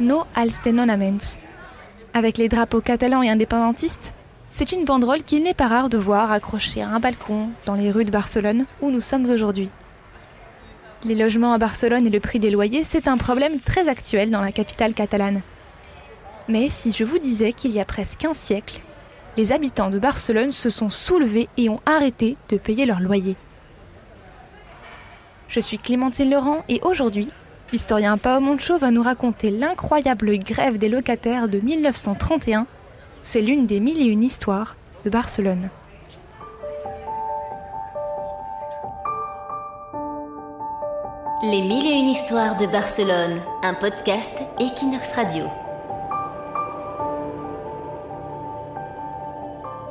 No als tenonaments. Avec les drapeaux catalans et indépendantistes, c'est une banderole qu'il n'est pas rare de voir accrochée à un balcon dans les rues de Barcelone où nous sommes aujourd'hui. Les logements à Barcelone et le prix des loyers, c'est un problème très actuel dans la capitale catalane. Mais si je vous disais qu'il y a presque un siècle, les habitants de Barcelone se sont soulevés et ont arrêté de payer leur loyer. Je suis Clémentine Laurent et aujourd'hui, l'historien Pao Moncho va nous raconter l'incroyable grève des locataires de 1931. C'est l'une des mille et une histoires de Barcelone. Les mille et une histoires de Barcelone, un podcast Equinox Radio.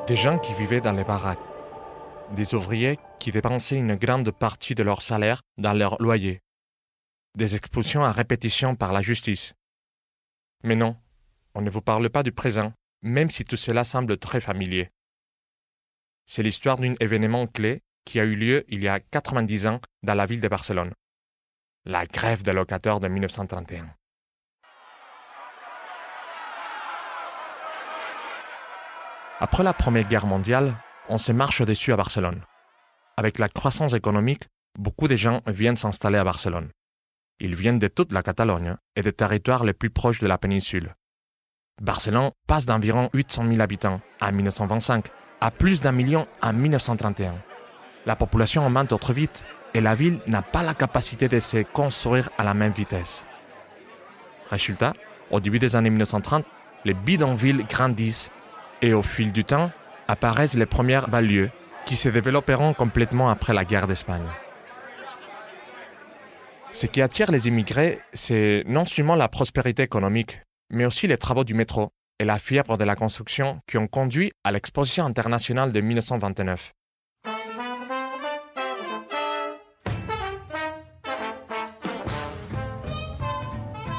Des gens qui vivaient dans les baraques. Des ouvriers qui dépensaient une grande partie de leur salaire dans leur loyer. Des expulsions à répétition par la justice. Mais non, on ne vous parle pas du présent, même si tout cela semble très familier. C'est l'histoire d'un événement clé qui a eu lieu il y a 90 ans dans la ville de Barcelone la grève des locataires de 1931. Après la Première Guerre mondiale, on se marche dessus à Barcelone. Avec la croissance économique, beaucoup de gens viennent s'installer à Barcelone. Ils viennent de toute la Catalogne et des territoires les plus proches de la péninsule. Barcelone passe d'environ 800 000 habitants en 1925 à plus d'un million en 1931. La population augmente trop vite et la ville n'a pas la capacité de se construire à la même vitesse. Résultat, au début des années 1930, les bidonvilles grandissent et au fil du temps apparaissent les premières banlieues qui se développeront complètement après la guerre d'Espagne. Ce qui attire les immigrés, c'est non seulement la prospérité économique, mais aussi les travaux du métro et la fièvre de la construction qui ont conduit à l'exposition internationale de 1929.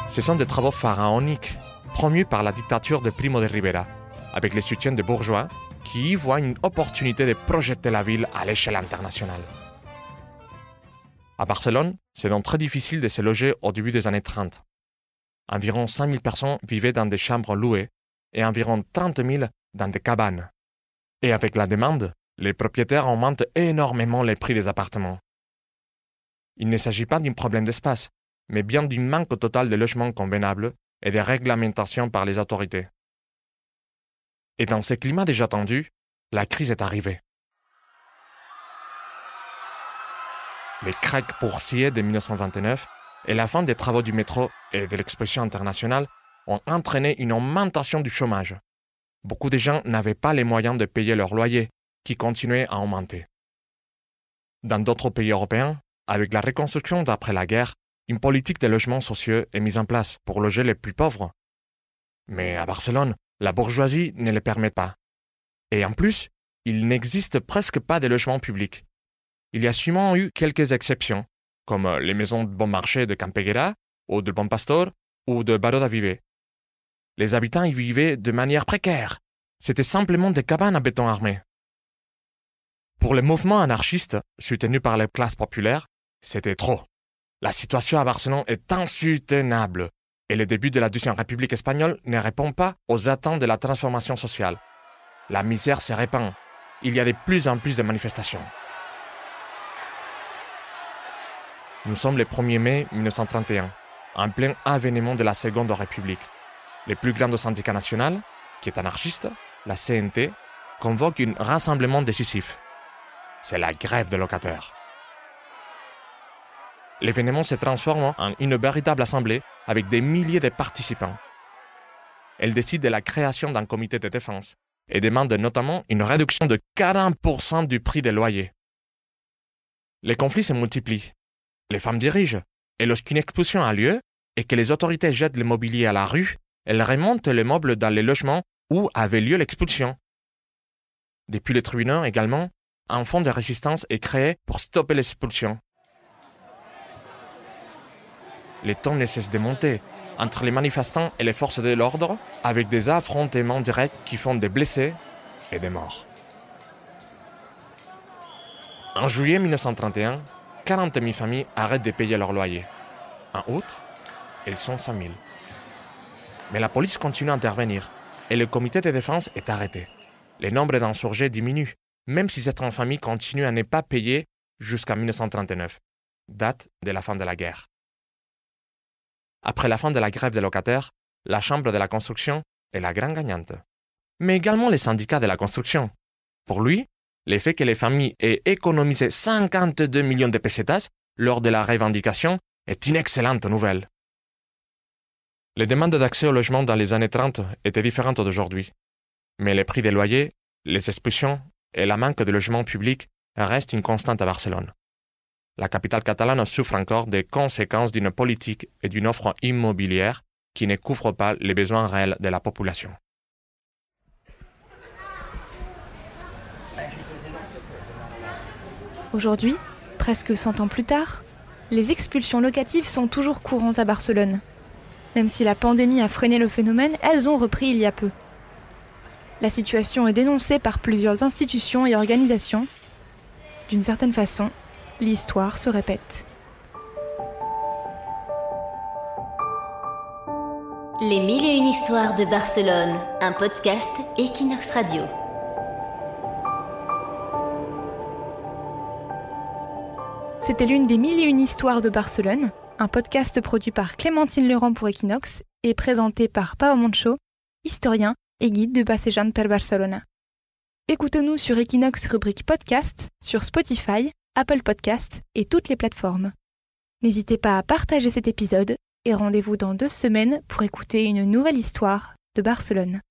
Ce sont des travaux pharaoniques, promus par la dictature de Primo de Rivera, avec le soutien des bourgeois qui y voient une opportunité de projeter la ville à l'échelle internationale. À Barcelone, c'est donc très difficile de se loger au début des années 30. Environ 5000 personnes vivaient dans des chambres louées et environ 30 000 dans des cabanes. Et avec la demande, les propriétaires augmentent énormément les prix des appartements. Il ne s'agit pas d'un problème d'espace, mais bien d'un manque total de logements convenables et de réglementations par les autorités. Et dans ce climat déjà tendu, la crise est arrivée. Les craques boursiers de 1929 et la fin des travaux du métro et de l'exposition internationale ont entraîné une augmentation du chômage. Beaucoup de gens n'avaient pas les moyens de payer leur loyer, qui continuait à augmenter. Dans d'autres pays européens, avec la reconstruction d'après la guerre, une politique de logements sociaux est mise en place pour loger les plus pauvres. Mais à Barcelone, la bourgeoisie ne le permet pas. Et en plus, il n'existe presque pas de logements publics. Il y a sûrement eu quelques exceptions, comme les maisons de bon marché de Campeguera, ou de Bon Pastor, ou de Baró d'Avivé. Les habitants y vivaient de manière précaire. C'était simplement des cabanes à béton armé. Pour les mouvements anarchistes, soutenus par les classes populaires, c'était trop. La situation à Barcelone est insoutenable et le début de la Deuxième République espagnole ne répond pas aux attentes de la transformation sociale. La misère se répand. Il y a de plus en plus de manifestations. Nous sommes le 1er mai 1931, en plein avènement de la Seconde République. Le plus grand syndicat national, qui est anarchiste, la CNT, convoque un rassemblement décisif. C'est la grève des locataires l'événement se transforme en une véritable assemblée avec des milliers de participants. Elle décide de la création d'un comité de défense et demande notamment une réduction de 40% du prix des loyers. Les conflits se multiplient. Les femmes dirigent, et lorsqu'une expulsion a lieu et que les autorités jettent le mobilier à la rue, elles remontent les meubles dans les logements où avait lieu l'expulsion. Depuis les tribunaux également, un fonds de résistance est créé pour stopper l'expulsion les temps ne cessent de monter entre les manifestants et les forces de l'ordre, avec des affrontements directs qui font des blessés et des morts. En juillet 1931, 40 000 familles arrêtent de payer leur loyer. En août, ils sont 100 000. Mais la police continue à intervenir et le comité de défense est arrêté. Le nombre d'insurgés diminue, même si cette famille continue à ne pas payer jusqu'à 1939, date de la fin de la guerre. Après la fin de la grève des locataires, la Chambre de la construction est la grande gagnante. Mais également les syndicats de la construction. Pour lui, le fait que les familles aient économisé 52 millions de pesetas lors de la revendication est une excellente nouvelle. Les demandes d'accès au logement dans les années 30 étaient différentes d'aujourd'hui. Mais les prix des loyers, les expulsions et la manque de logements publics restent une constante à Barcelone la capitale catalane souffre encore des conséquences d'une politique et d'une offre immobilière qui ne couvrent pas les besoins réels de la population. Aujourd'hui, presque 100 ans plus tard, les expulsions locatives sont toujours courantes à Barcelone. Même si la pandémie a freiné le phénomène, elles ont repris il y a peu. La situation est dénoncée par plusieurs institutions et organisations. D'une certaine façon, l'histoire se répète. Les mille et une histoires de Barcelone, un podcast Equinox Radio. C'était l'une des mille et une histoires de Barcelone, un podcast produit par Clémentine Legrand pour Equinox et présenté par Pao Moncho, historien et guide de Passejant per Barcelona. Écoutez-nous sur Equinox rubrique podcast, sur Spotify, Apple Podcast et toutes les plateformes. N'hésitez pas à partager cet épisode et rendez-vous dans deux semaines pour écouter une nouvelle histoire de Barcelone.